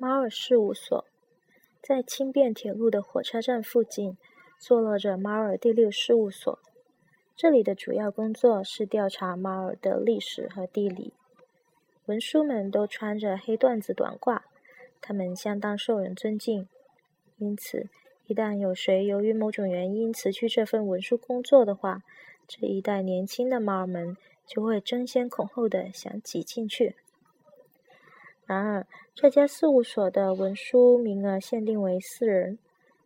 猫儿事务所，在轻便铁路的火车站附近，坐落着猫儿第六事务所。这里的主要工作是调查猫儿的历史和地理。文书们都穿着黑缎子短褂，他们相当受人尊敬。因此，一旦有谁由于某种原因辞去这份文书工作的话，这一代年轻的猫儿们就会争先恐后的想挤进去。然而，这家事务所的文书名额限定为四人，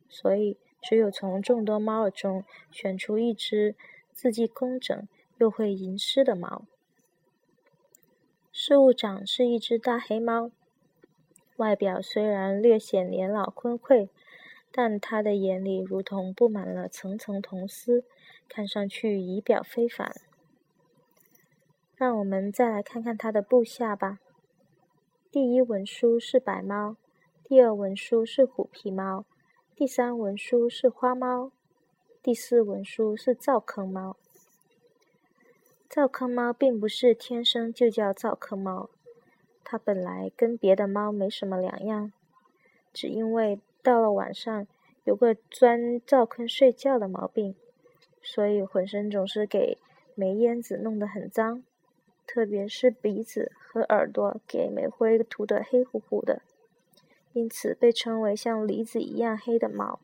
所以只有从众多猫儿中选出一只字迹工整又会吟诗的猫。事务长是一只大黑猫，外表虽然略显年老昏聩，但他的眼里如同布满了层层铜丝，看上去仪表非凡。让我们再来看看他的部下吧。第一文书是白猫，第二文书是虎皮猫，第三文书是花猫，第四文书是灶坑猫。灶坑猫并不是天生就叫灶坑猫，它本来跟别的猫没什么两样，只因为到了晚上有个钻灶坑睡觉的毛病，所以浑身总是给煤烟子弄得很脏。特别是鼻子和耳朵给煤灰涂得黑乎乎的，因此被称为像梨子一样黑的猫。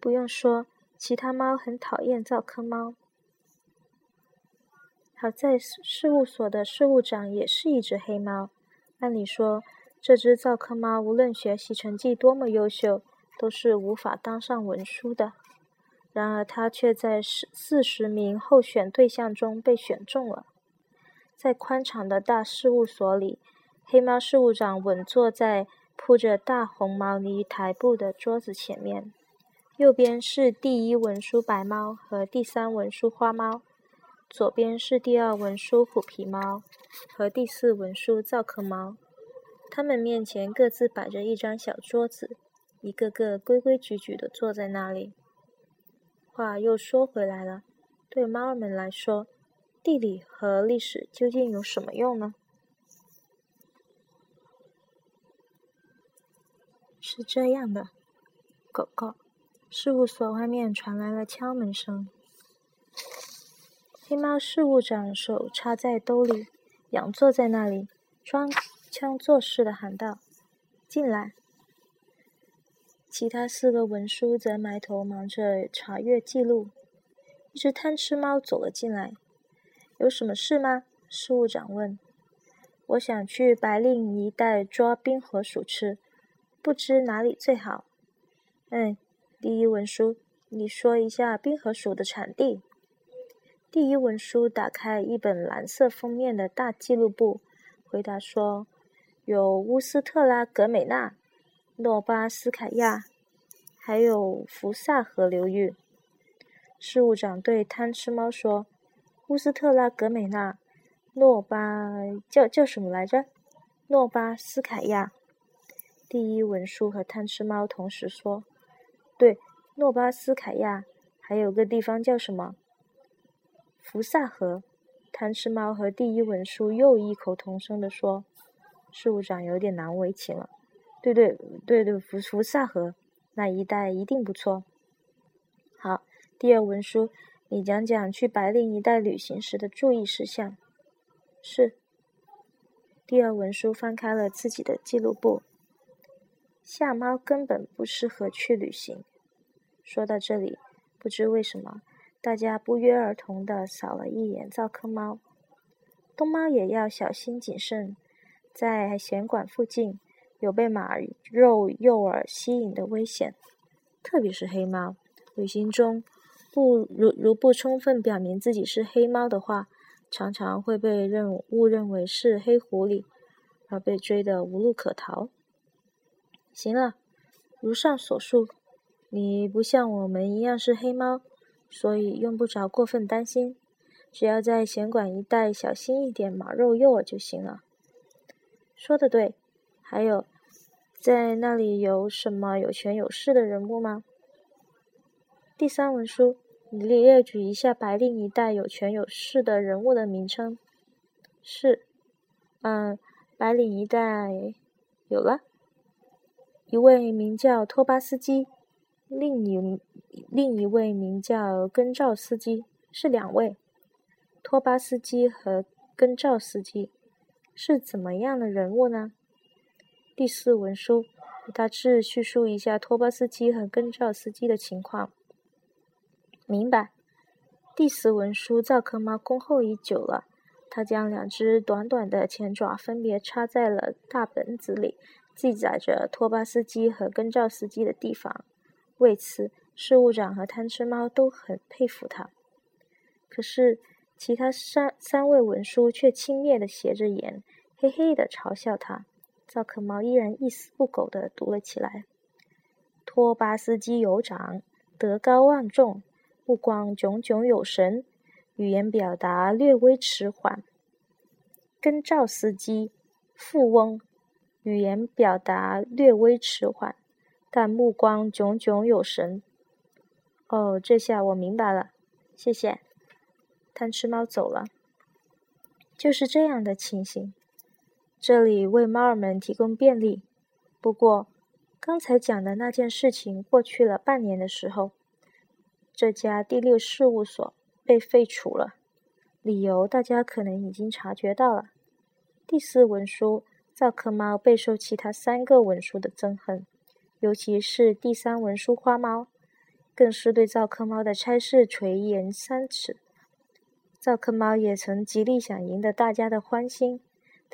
不用说，其他猫很讨厌灶坑猫。好在事务所的事务长也是一只黑猫。按理说，这只灶坑猫无论学习成绩多么优秀，都是无法当上文书的。然而，他却在四四十名候选对象中被选中了。在宽敞的大事务所里，黑猫事务长稳坐在铺着大红毛呢台布的桌子前面，右边是第一文书白猫和第三文书花猫，左边是第二文书虎皮猫和第四文书灶壳猫。他们面前各自摆着一张小桌子，一个个规规矩矩地坐在那里。话又说回来了，对猫儿们来说，地理和历史究竟有什么用呢？是这样的，狗狗，事务所外面传来了敲门声。黑猫事务长手插在兜里，仰坐在那里，装腔作势的喊道：“进来。”其他四个文书则埋头忙着查阅记录。一只贪吃猫走了进来。“有什么事吗？”事务长问。“我想去白令一带抓冰河鼠吃，不知哪里最好。”“嗯，第一文书，你说一下冰河鼠的产地。”第一文书打开一本蓝色封面的大记录簿，回答说：“有乌斯特拉格美纳。”诺巴斯凯亚，还有福萨河流域。事务长对贪吃猫说：“乌斯特拉格美纳，诺巴叫叫什么来着？诺巴斯凯亚。”第一文书和贪吃猫同时说：“对，诺巴斯凯亚，还有个地方叫什么？福萨河。”贪吃猫和第一文书又异口同声地说：“事务长有点难为情了。”对对对对，福福萨河那一带一定不错。好，第二文书，你讲讲去白令一带旅行时的注意事项。是。第二文书翻开了自己的记录簿。夏猫根本不适合去旅行。说到这里，不知为什么，大家不约而同的扫了一眼灶坑猫。冬猫也要小心谨慎，在弦管附近。有被马肉诱饵吸引的危险，特别是黑猫。旅行中，不如如不充分表明自己是黑猫的话，常常会被认误认为是黑狐狸，而被追得无路可逃。行了，如上所述，你不像我们一样是黑猫，所以用不着过分担心，只要在弦管一带小心一点马肉诱饵就行了。说的对，还有。在那里有什么有权有势的人物吗？第三文书，你列举一下白令一带有权有势的人物的名称。是，嗯，白领一代有了，一位名叫托巴斯基，另一另一位名叫根照斯基，是两位。托巴斯基和根照斯基是怎么样的人物呢？第四文书大致叙述一下托巴斯基和根照斯基的情况。明白。第四文书造科猫恭候已久了。他将两只短短的前爪分别插在了大本子里，记载着托巴斯基和根照斯基的地方。为此，事务长和贪吃猫都很佩服他。可是，其他三三位文书却轻蔑地斜着眼，嘿嘿地嘲笑他。造科猫依然一丝不苟地读了起来：“托巴斯基酋长，德高望重，目光炯炯有神。”语言表达略微迟缓。根照司机，富翁，语言表达略微迟缓，但目光炯炯有神。哦，这下我明白了，谢谢。贪吃猫走了。就是这样的情形。这里为猫儿们提供便利。不过，刚才讲的那件事情过去了半年的时候，这家第六事务所。被废除了，理由大家可能已经察觉到了。第四文书，造科猫备受其他三个文书的憎恨，尤其是第三文书花猫，更是对造科猫的差事垂涎三尺。造科猫也曾极力想赢得大家的欢心，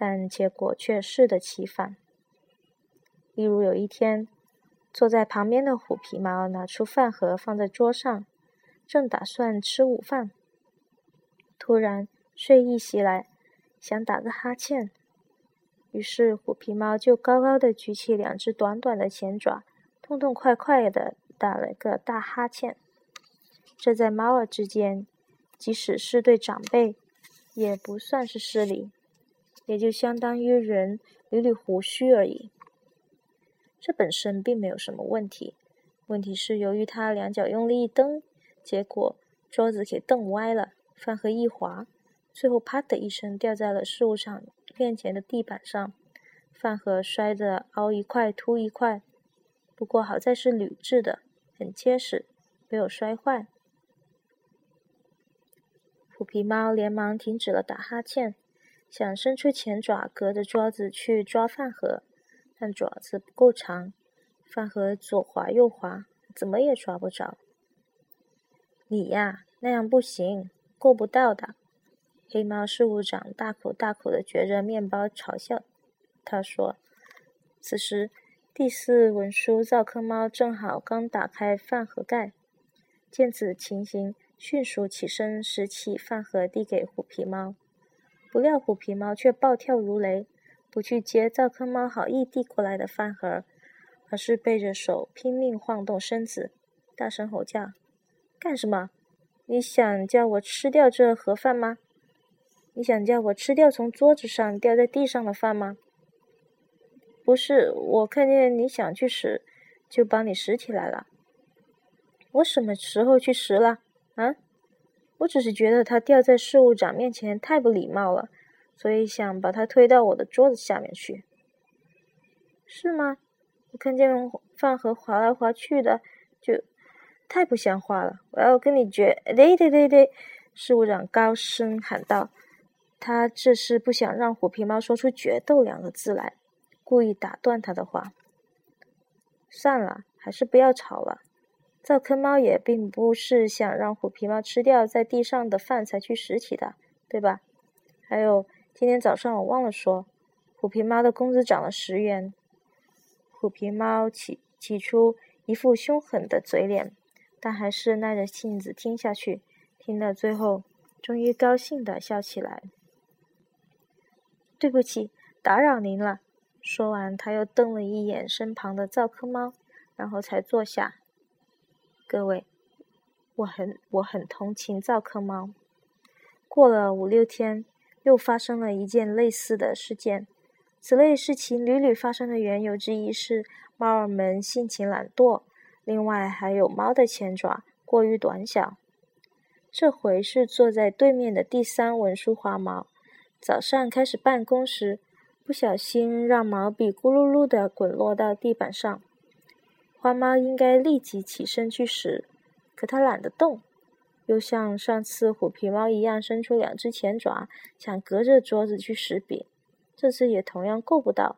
但结果却适得其反。例如有一天，坐在旁边的虎皮猫拿出饭盒放在桌上。正打算吃午饭，突然睡意袭来，想打个哈欠。于是虎皮猫就高高的举起两只短短的前爪，痛痛快快的打了个大哈欠。这在猫儿之间，即使是对长辈，也不算是失礼，也就相当于人捋捋胡须而已。这本身并没有什么问题，问题是由于他两脚用力一蹬。结果桌子给蹬歪了，饭盒一滑，最后啪的一声掉在了事务长面前的地板上，饭盒摔得凹一块凸一块。不过好在是铝制的，很结实，没有摔坏。虎皮猫连忙停止了打哈欠，想伸出前爪隔着桌子去抓饭盒，但爪子不够长，饭盒左滑右滑，怎么也抓不着。你呀，那样不行，够不到的。黑猫事务长大口大口的嚼着面包，嘲笑他说：“此时，第四文书造科猫正好刚打开饭盒盖，见此情形，迅速起身拾起饭盒递给虎皮猫。不料虎皮猫却暴跳如雷，不去接造科猫好意递过来的饭盒，而是背着手拼命晃动身子，大声吼叫。”干什么？你想叫我吃掉这盒饭吗？你想叫我吃掉从桌子上掉在地上的饭吗？不是，我看见你想去拾，就帮你拾起来了。我什么时候去拾了？啊？我只是觉得它掉在事务长面前太不礼貌了，所以想把它推到我的桌子下面去。是吗？我看见饭盒滑来滑去的，就。太不像话了！我要跟你决……对对对对！事务长高声喊道。他这是不想让虎皮猫说出“决斗”两个字来，故意打断他的话。算了，还是不要吵了。造坑猫也并不是想让虎皮猫吃掉在地上的饭才去拾起的，对吧？还有，今天早上我忘了说，虎皮猫的工资涨了十元。虎皮猫起起初一副凶狠的嘴脸。但还是耐着性子听下去，听到最后，终于高兴地笑起来。对不起，打扰您了。说完，他又瞪了一眼身旁的造坑猫，然后才坐下。各位，我很我很同情造科猫。过了五六天，又发生了一件类似的事件。此类事情屡屡发生的缘由之一是猫儿们性情懒惰。另外还有猫的前爪过于短小。这回是坐在对面的第三文书花猫。早上开始办公时，不小心让毛笔咕噜噜的滚落到地板上。花猫应该立即起身去拾，可它懒得动，又像上次虎皮猫一样伸出两只前爪，想隔着桌子去拾笔。这次也同样够不到。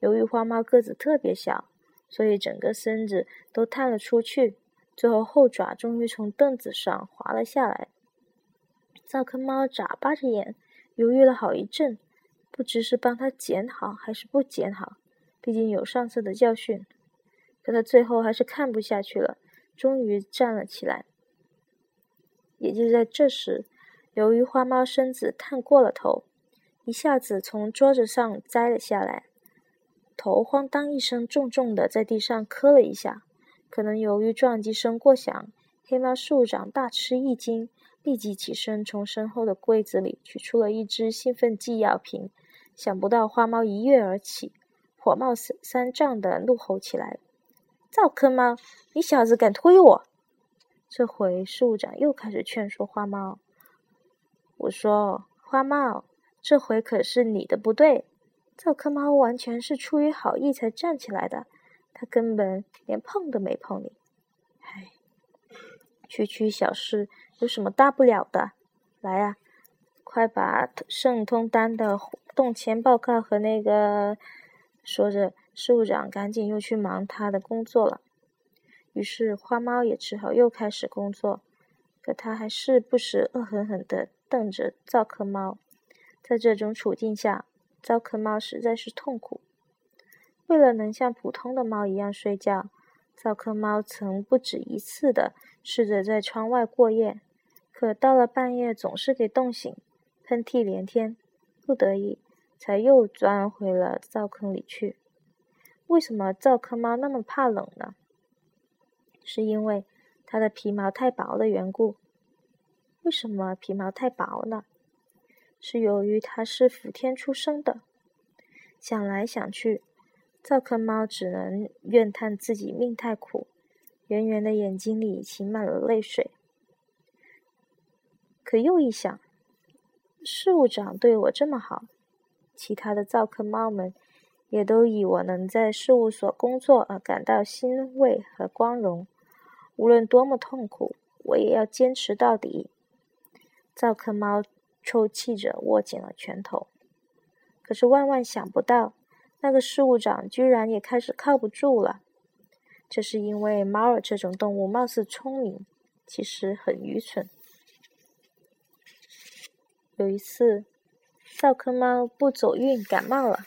由于花猫个子特别小，所以整个身子都探了出去，最后后爪终于从凳子上滑了下来。灶坑猫眨巴着眼，犹豫了好一阵，不知是帮它捡好还是不捡好。毕竟有上次的教训。可他最后还是看不下去了，终于站了起来。也就在这时，由于花猫身子探过了头，一下子从桌子上栽了下来，头哐当一声重重的在地上磕了一下。可能由于撞击声过响，黑猫树长大吃一惊，立即起身从身后的柜子里取出了一支兴奋剂药瓶。想不到花猫一跃而起，火冒三三丈的怒吼起来。造坑猫，你小子敢推我！这回事务长又开始劝说花猫。我说：“花猫，这回可是你的不对。造坑猫完全是出于好意才站起来的，他根本连碰都没碰你。唉，区区小事有什么大不了的？来呀，快把圣通丹的动迁报告和那个……”说着。事务长赶紧又去忙他的工作了，于是花猫也只好又开始工作。可他还是不时恶狠狠地瞪着造壳猫。在这种处境下，造壳猫实在是痛苦。为了能像普通的猫一样睡觉，造壳猫曾不止一次地试着在窗外过夜，可到了半夜总是给冻醒，喷嚏连天，不得已才又钻回了灶坑里去。为什么灶坑猫那么怕冷呢？是因为它的皮毛太薄的缘故。为什么皮毛太薄呢？是由于它是伏天出生的。想来想去，灶坑猫只能怨叹自己命太苦，圆圆的眼睛里噙满了泪水。可又一想，事务长对我这么好，其他的造坑猫们。也都以我能在事务所工作而感到欣慰和光荣。无论多么痛苦，我也要坚持到底。造壳猫抽泣着握紧了拳头。可是万万想不到，那个事务长居然也开始靠不住了。这是因为猫儿这种动物貌似聪明，其实很愚蠢。有一次，造壳猫不走运感冒了。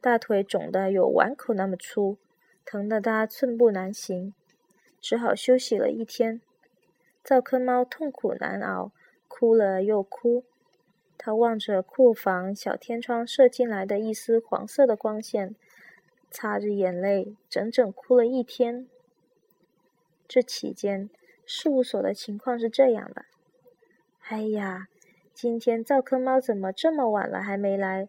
大腿肿得有碗口那么粗，疼得它寸步难行，只好休息了一天。造坑猫痛苦难熬，哭了又哭。它望着库房小天窗射进来的一丝黄色的光线，擦着眼泪，整整哭了一天。这期间，事务所的情况是这样的：哎呀，今天造坑猫怎么这么晚了还没来？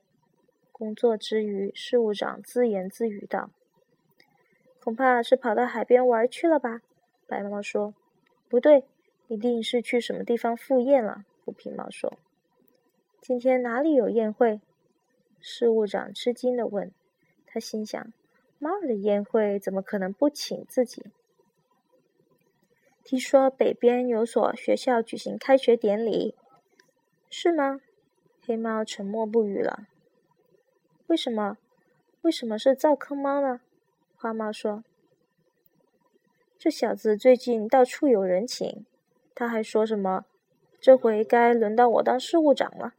工作之余，事务长自言自语道：“恐怕是跑到海边玩去了吧？”白猫说：“不对，一定是去什么地方赴宴了。”虎皮猫说：“今天哪里有宴会？”事务长吃惊的问。他心想：“猫儿的宴会怎么可能不请自己？”听说北边有所学校举行开学典礼，是吗？黑猫沉默不语了。为什么？为什么是造坑猫呢？花猫说：“这小子最近到处有人情，他还说什么，这回该轮到我当事务长了。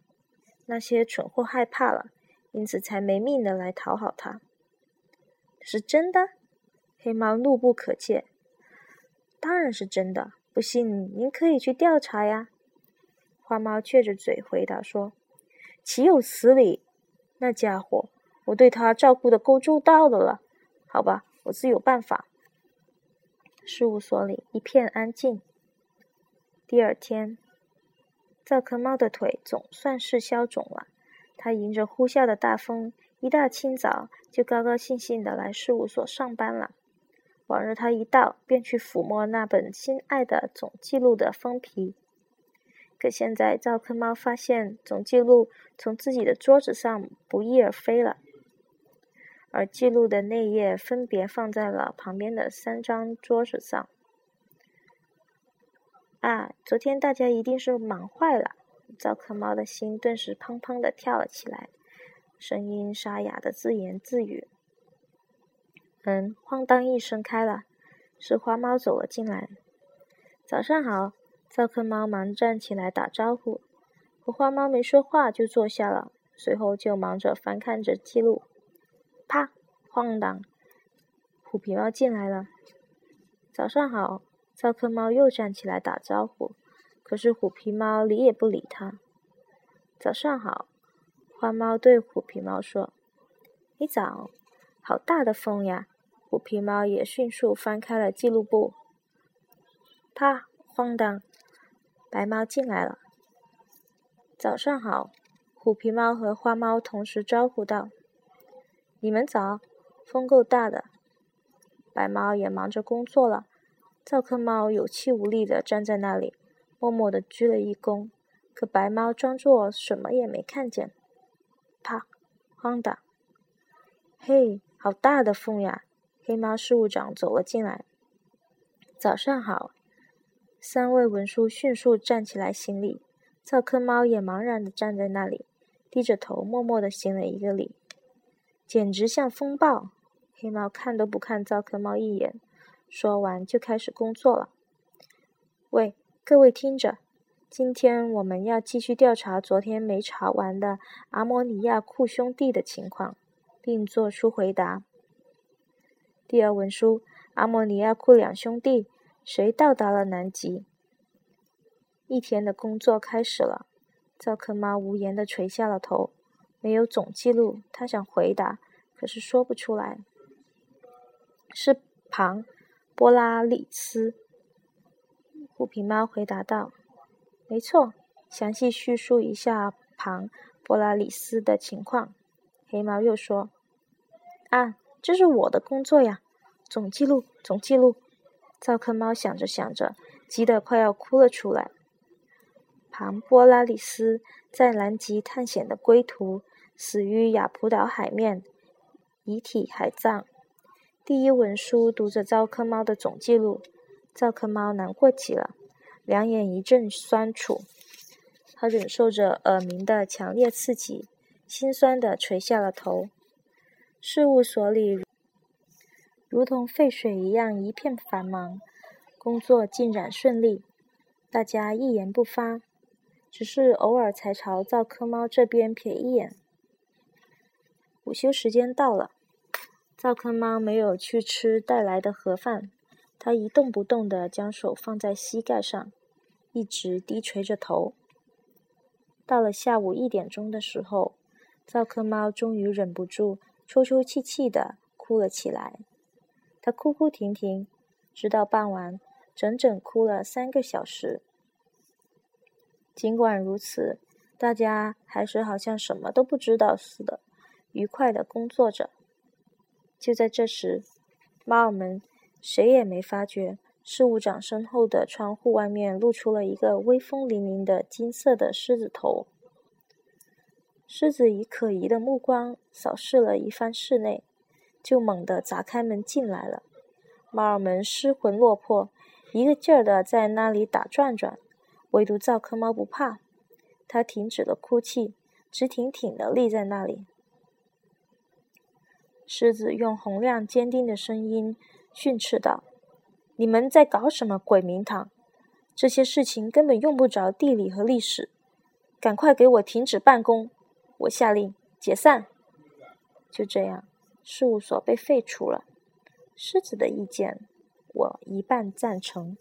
那些蠢货害怕了，因此才没命的来讨好他。是真的？”黑猫怒不可遏。“当然是真的，不信您可以去调查呀。”花猫撅着嘴回答说：“岂有此理！”那家伙，我对他照顾的够周到的了，好吧，我自有办法。事务所里一片安静。第二天，造壳猫的腿总算是消肿了。他迎着呼啸的大风，一大清早就高高兴兴的来事务所上班了。往日他一到，便去抚摸那本心爱的总记录的封皮。可现在赵克猫发现总记录从自己的桌子上不翼而飞了，而记录的内页分别放在了旁边的三张桌子上。啊，昨天大家一定是忙坏了。赵克猫的心顿时砰砰的跳了起来，声音沙哑的自言自语。门哐当一声开了，是花猫走了进来。早上好。赵克猫忙站起来打招呼，和花猫没说话就坐下了，随后就忙着翻看着记录。啪！哐当！虎皮猫进来了。早上好。赵克猫又站起来打招呼，可是虎皮猫理也不理他。早上好。花猫对虎皮猫说：“你早，好大的风呀！”虎皮猫也迅速翻开了记录簿。啪！哐当！白猫进来了。早上好，虎皮猫和花猫同时招呼道：“你们早。”风够大的，白猫也忙着工作了。赵克猫有气无力的站在那里，默默的鞠了一躬。可白猫装作什么也没看见。啪！哐当！嘿，好大的风呀！黑猫事务长走了进来。早上好。三位文书迅速站起来行礼，赵克猫也茫然的站在那里，低着头默默的行了一个礼，简直像风暴。黑猫看都不看赵克猫一眼，说完就开始工作了。喂，各位听着，今天我们要继续调查昨天没查完的阿摩尼亚库兄弟的情况，并作出回答。第二文书，阿摩尼亚库两兄弟。谁到达了南极？一天的工作开始了。赵克猫无言的垂下了头。没有总记录，他想回答，可是说不出来。是庞波拉里斯。虎皮猫回答道：“没错，详细叙述一下庞波拉里斯的情况。”黑猫又说：“啊，这是我的工作呀，总记录，总记录。”赵克猫想着想着，急得快要哭了出来。庞波拉里斯在南极探险的归途，死于雅普岛海面，遗体海葬。第一文书读着赵克猫的总记录，赵克猫难过极了，两眼一阵酸楚。他忍受着耳鸣的强烈刺激，心酸的垂下了头。事务所里。如同沸水一样一片繁忙，工作进展顺利，大家一言不发，只是偶尔才朝赵科猫这边瞥一眼。午休时间到了，赵科猫没有去吃带来的盒饭，它一动不动地将手放在膝盖上，一直低垂着头。到了下午一点钟的时候，赵科猫终于忍不住抽抽泣泣地哭了起来。他哭哭啼啼，直到傍晚，整整哭了三个小时。尽管如此，大家还是好像什么都不知道似的，愉快的工作着。就在这时，猫儿们谁也没发觉，事务长身后的窗户外面露出了一个威风凛凛的金色的狮子头。狮子以可疑的目光扫视了一番室内。就猛地砸开门进来了，猫儿们失魂落魄，一个劲儿的在那里打转转，唯独赵克猫不怕，它停止了哭泣，直挺挺的立在那里。狮子用洪亮坚定的声音训斥道：“你们在搞什么鬼名堂？这些事情根本用不着地理和历史，赶快给我停止办公！我下令解散。”就这样。事务所被废除了。狮子的意见，我一半赞成。